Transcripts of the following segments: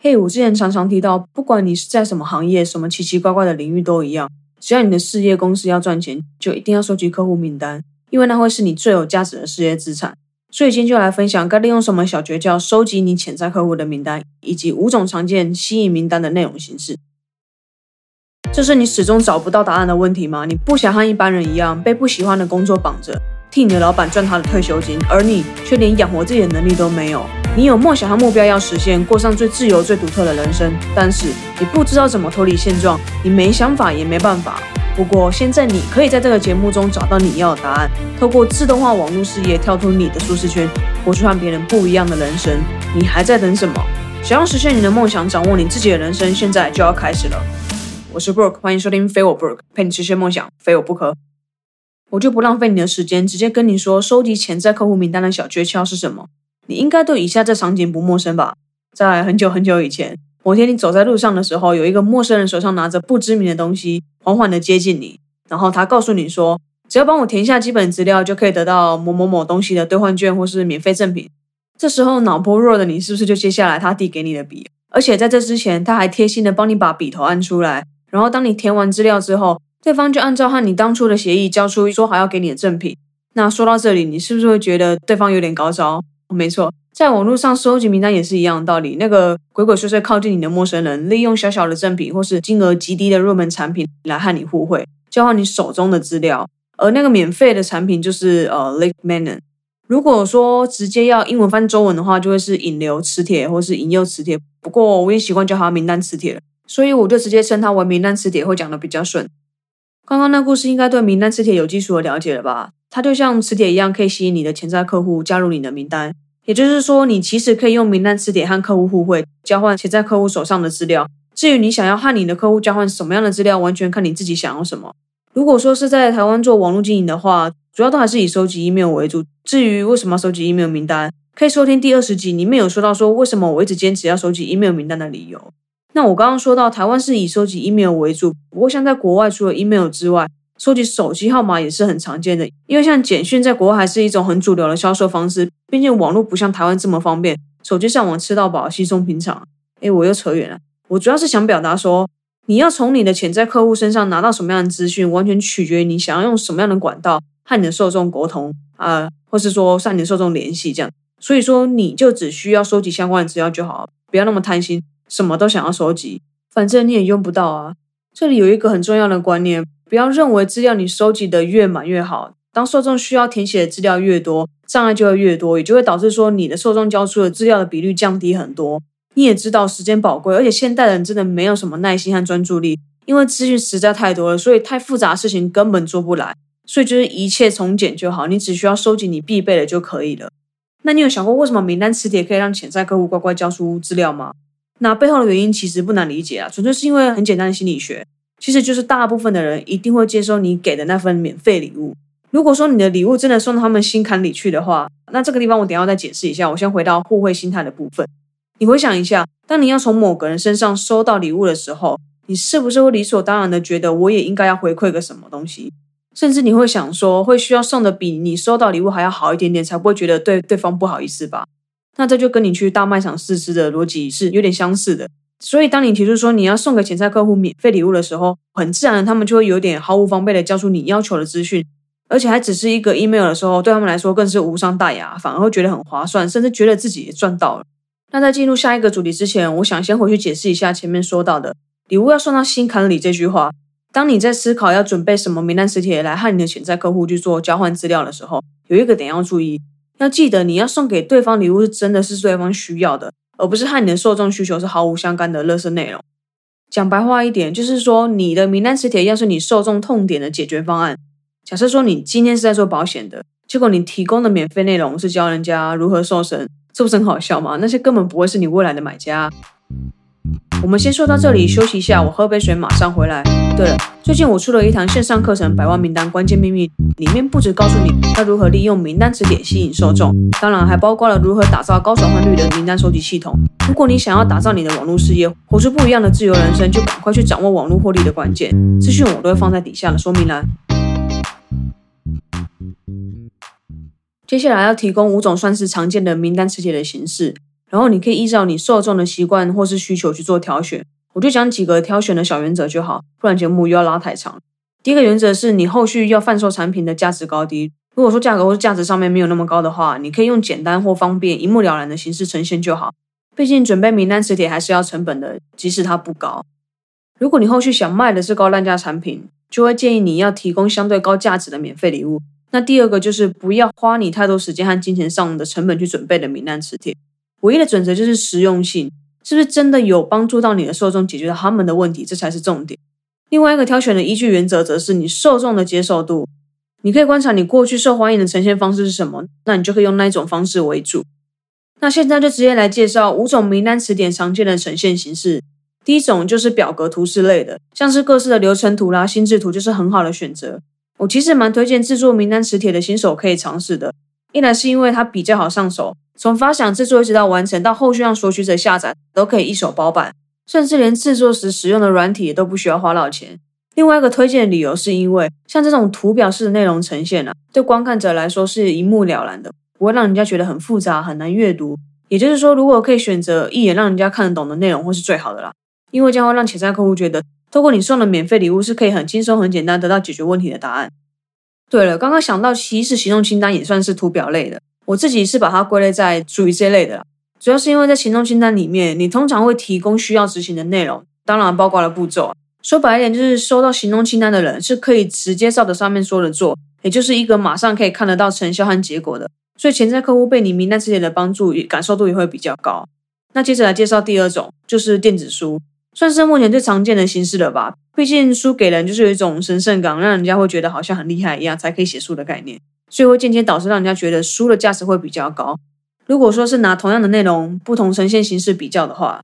嘿，我之前常常提到，不管你是在什么行业、什么奇奇怪怪的领域都一样，只要你的事业公司要赚钱，就一定要收集客户名单，因为那会是你最有价值的事业资产。所以今天就来分享该利用什么小诀窍收集你潜在客户的名单，以及五种常见吸引名单的内容形式。这是你始终找不到答案的问题吗？你不想和一般人一样被不喜欢的工作绑着，替你的老板赚他的退休金，而你却连养活自己的能力都没有？你有梦想和目标要实现，过上最自由、最独特的人生，但是你不知道怎么脱离现状，你没想法也没办法。不过现在你可以在这个节目中找到你要的答案，透过自动化网络事业跳出你的舒适圈，活出和别人不一样的人生。你还在等什么？想要实现你的梦想，掌握你自己的人生，现在就要开始了。我是 Brooke，欢迎收听非我 Brooke，陪你实现梦想，非我不可。我就不浪费你的时间，直接跟你说，收集潜在客户名单的小诀窍是什么。你应该对以下这场景不陌生吧？在很久很久以前，某天你走在路上的时候，有一个陌生人手上拿着不知名的东西，缓缓的接近你，然后他告诉你说：“只要帮我填下基本资料，就可以得到某某某东西的兑换券或是免费赠品。”这时候脑波弱的你是不是就接下来他递给你的笔？而且在这之前，他还贴心的帮你把笔头按出来，然后当你填完资料之后，对方就按照和你当初的协议交出说好要给你的赠品。那说到这里，你是不是会觉得对方有点高招？没错，在网络上收集名单也是一样的道理。那个鬼鬼祟祟靠近你的陌生人，利用小小的赠品或是金额极低的入门产品来和你互惠，交换你手中的资料。而那个免费的产品就是呃 Lake Manon。如果说直接要英文翻中文的话，就会是引流磁铁或是引诱磁铁。不过我也习惯叫它名单磁铁了，所以我就直接称它为名单磁铁，会讲的比较顺。刚刚那故事应该对名单磁铁有基础的了解了吧？它就像磁铁一样，可以吸引你的潜在客户加入你的名单。也就是说，你其实可以用名单磁铁和客户互惠，交换潜在客户手上的资料。至于你想要和你的客户交换什么样的资料，完全看你自己想要什么。如果说是在台湾做网络经营的话，主要都还是以收集 email 为主。至于为什么收集 email 名单，可以收听第二十集，里面有说到说为什么我一直坚持要收集 email 名单的理由。那我刚刚说到台湾是以收集 email 为主，不过像在国外，除了 email 之外，收集手机号码也是很常见的，因为像简讯在国外还是一种很主流的销售方式。毕竟网络不像台湾这么方便，手机上网吃到饱，稀松平常。诶，我又扯远了。我主要是想表达说，你要从你的潜在客户身上拿到什么样的资讯，完全取决于你想要用什么样的管道和你的受众沟通啊，或是说向你的受众联系这样。所以说，你就只需要收集相关的资料就好，不要那么贪心，什么都想要收集，反正你也用不到啊。这里有一个很重要的观念。不要认为资料你收集的越满越好，当受众需要填写的资料越多，障碍就会越多，也就会导致说你的受众交出的资料的比率降低很多。你也知道时间宝贵，而且现代人真的没有什么耐心和专注力，因为资讯实在太多了，所以太复杂的事情根本做不来。所以就是一切从简就好，你只需要收集你必备的就可以了。那你有想过为什么名单磁铁可以让潜在客户乖乖交出资料吗？那背后的原因其实不难理解啊，纯粹是因为很简单的心理学。其实就是大部分的人一定会接收你给的那份免费礼物。如果说你的礼物真的送到他们心坎里去的话，那这个地方我等下再解释一下。我先回到互惠心态的部分。你回想一下，当你要从某个人身上收到礼物的时候，你是不是会理所当然的觉得我也应该要回馈个什么东西？甚至你会想说，会需要送的比你收到礼物还要好一点点，才不会觉得对对方不好意思吧？那这就跟你去大卖场试吃的逻辑是有点相似的。所以，当你提出说你要送给潜在客户免费礼物的时候，很自然的他们就会有点毫无防备的交出你要求的资讯，而且还只是一个 email 的时候，对他们来说更是无伤大雅，反而会觉得很划算，甚至觉得自己赚到了。那在进入下一个主题之前，我想先回去解释一下前面说到的“礼物要送到心坎里”这句话。当你在思考要准备什么名单磁铁来和你的潜在客户去做交换资料的时候，有一个点要注意，要记得你要送给对方礼物是真的是对方需要的。而不是和你的受众需求是毫无相干的垃圾内容。讲白话一点，就是说你的名单磁铁要是你受众痛点的解决方案。假设说你今天是在做保险的，结果你提供的免费内容是教人家如何瘦身，这不是很好笑吗？那些根本不会是你未来的买家。我们先说到这里，休息一下，我喝杯水，马上回来。对了，最近我出了一堂线上课程《百万名单关键秘密》，里面不止告诉你要如何利用名单词典吸引受众，当然还包括了如何打造高转换率的名单收集系统。如果你想要打造你的网络事业，活出不一样的自由人生，就赶快去掌握网络获利的关键。资讯我都会放在底下的说明栏。接下来要提供五种算是常见的名单磁铁的形式。然后你可以依照你受众的习惯或是需求去做挑选。我就讲几个挑选的小原则就好，不然节目又要拉太长。第一个原则是你后续要贩售产品的价值高低。如果说价格或价值上面没有那么高的话，你可以用简单或方便、一目了然的形式呈现就好。毕竟准备名单磁铁还是要成本的，即使它不高。如果你后续想卖的是高单价产品，就会建议你要提供相对高价值的免费礼物。那第二个就是不要花你太多时间和金钱上的成本去准备的名单磁铁。唯一的准则就是实用性，是不是真的有帮助到你的受众解决他们的问题，这才是重点。另外一个挑选的依据原则则是你受众的接受度。你可以观察你过去受欢迎的呈现方式是什么，那你就可以用那一种方式为主。那现在就直接来介绍五种名单词典常见的呈现形式。第一种就是表格图示类的，像是各式的流程图啦、心智图，就是很好的选择。我其实蛮推荐制作名单磁铁的新手可以尝试的。一来是因为它比较好上手，从发想制作一直到完成，到后续让索取者下载，都可以一手包办，甚至连制作时使用的软体也都不需要花到钱。另外一个推荐的理由是因为，像这种图表式的内容呈现啊，对观看者来说是一目了然的，不会让人家觉得很复杂、很难阅读。也就是说，如果可以选择一眼让人家看得懂的内容，会是最好的啦。因为将会让潜在客户觉得，透过你送的免费礼物是可以很轻松、很简单得到解决问题的答案。对了，刚刚想到，其实行动清单也算是图表类的，我自己是把它归类在属于这类的。主要是因为在行动清单里面，你通常会提供需要执行的内容，当然包括了步骤。说白一点，就是收到行动清单的人是可以直接照着上面说的做，也就是一个马上可以看得到成效和结果的。所以潜在客户被你名单之前的帮助，感受度也会比较高。那接着来介绍第二种，就是电子书，算是目前最常见的形式了吧？毕竟书给人就是有一种神圣感，让人家会觉得好像很厉害一样才可以写书的概念，所以会间接导致让人家觉得书的价值会比较高。如果说是拿同样的内容，不同呈现形式比较的话。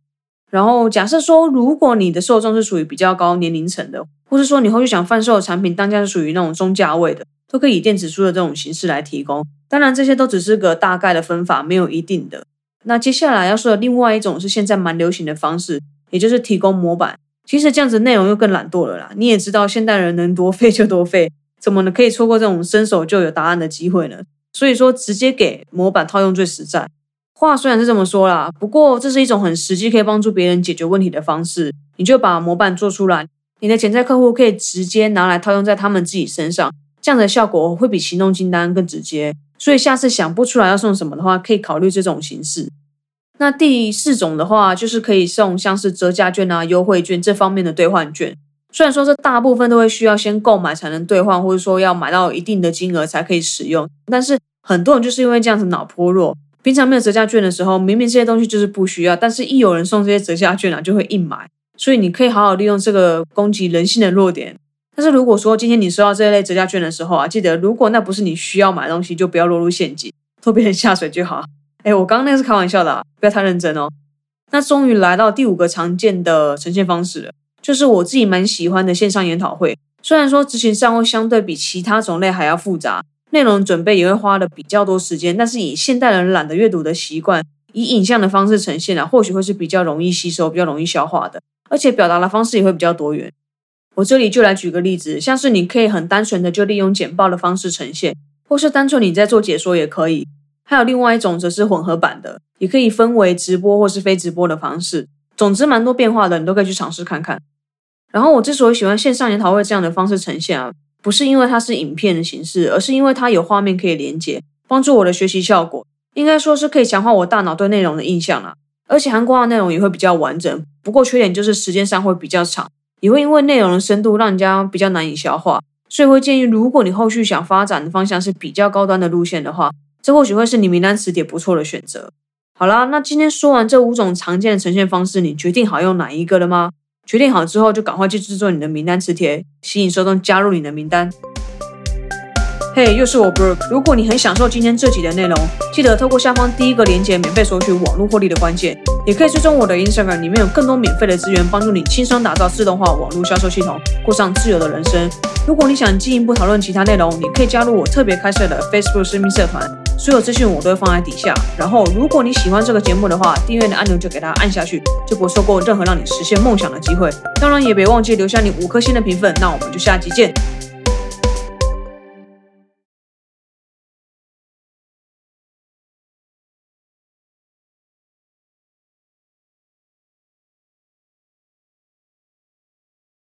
然后假设说，如果你的受众是属于比较高年龄层的，或是说你后续想贩售的产品单价是属于那种中价位的，都可以以电子书的这种形式来提供。当然，这些都只是个大概的分法，没有一定的。那接下来要说的另外一种是现在蛮流行的方式，也就是提供模板。其实这样子内容又更懒惰了啦。你也知道，现代人能多废就多废，怎么呢可以错过这种伸手就有答案的机会呢？所以说，直接给模板套用最实在。话虽然是这么说啦，不过这是一种很实际可以帮助别人解决问题的方式。你就把模板做出来，你的潜在客户可以直接拿来套用在他们自己身上，这样的效果会比行动清单更直接。所以下次想不出来要送什么的话，可以考虑这种形式。那第四种的话，就是可以送像是折价券啊、优惠券这方面的兑换券。虽然说这大部分都会需要先购买才能兑换，或者说要买到一定的金额才可以使用，但是很多人就是因为这样子脑颇弱。平常没有折价券的时候，明明这些东西就是不需要，但是一有人送这些折价券啊，就会硬买。所以你可以好好利用这个攻击人性的弱点。但是如果说今天你收到这一类折价券的时候啊，记得如果那不是你需要买东西，就不要落入陷阱，拖别人下水就好。哎，我刚刚那个是开玩笑的，不要太认真哦。那终于来到第五个常见的呈现方式了，就是我自己蛮喜欢的线上研讨会。虽然说执行上会相对比其他种类还要复杂。内容准备也会花的比较多时间，但是以现代人懒得阅读的习惯，以影像的方式呈现啊，或许会是比较容易吸收、比较容易消化的，而且表达的方式也会比较多元。我这里就来举个例子，像是你可以很单纯的就利用简报的方式呈现，或是单纯你在做解说也可以。还有另外一种则是混合版的，也可以分为直播或是非直播的方式。总之蛮多变化的，你都可以去尝试看看。然后我之所以喜欢线上研讨会这样的方式呈现啊。不是因为它是影片的形式，而是因为它有画面可以连接，帮助我的学习效果。应该说是可以强化我大脑对内容的印象啦。而且韩国的内容也会比较完整。不过缺点就是时间上会比较长，也会因为内容的深度让人家比较难以消化。所以会建议，如果你后续想发展的方向是比较高端的路线的话，这或许会是你名单词典不错的选择。好啦，那今天说完这五种常见的呈现方式，你决定好用哪一个了吗？决定好之后，就赶快去制作你的名单磁铁，吸引受众加入你的名单。嘿，又是我 Brooke。如果你很享受今天这集的内容，记得透过下方第一个链接免费索取网络获利的关键，也可以追踪我的 Instagram，里面有更多免费的资源，帮助你轻松打造自动化网络销售系统，过上自由的人生。如果你想进一步讨论其他内容，你可以加入我特别开设的 Facebook 私密社团。所有资讯我都会放在底下。然后，如果你喜欢这个节目的话，订阅的按钮就给它按下去，就不会错过任何让你实现梦想的机会。当然，也别忘记留下你五颗星的评分。那我们就下期见。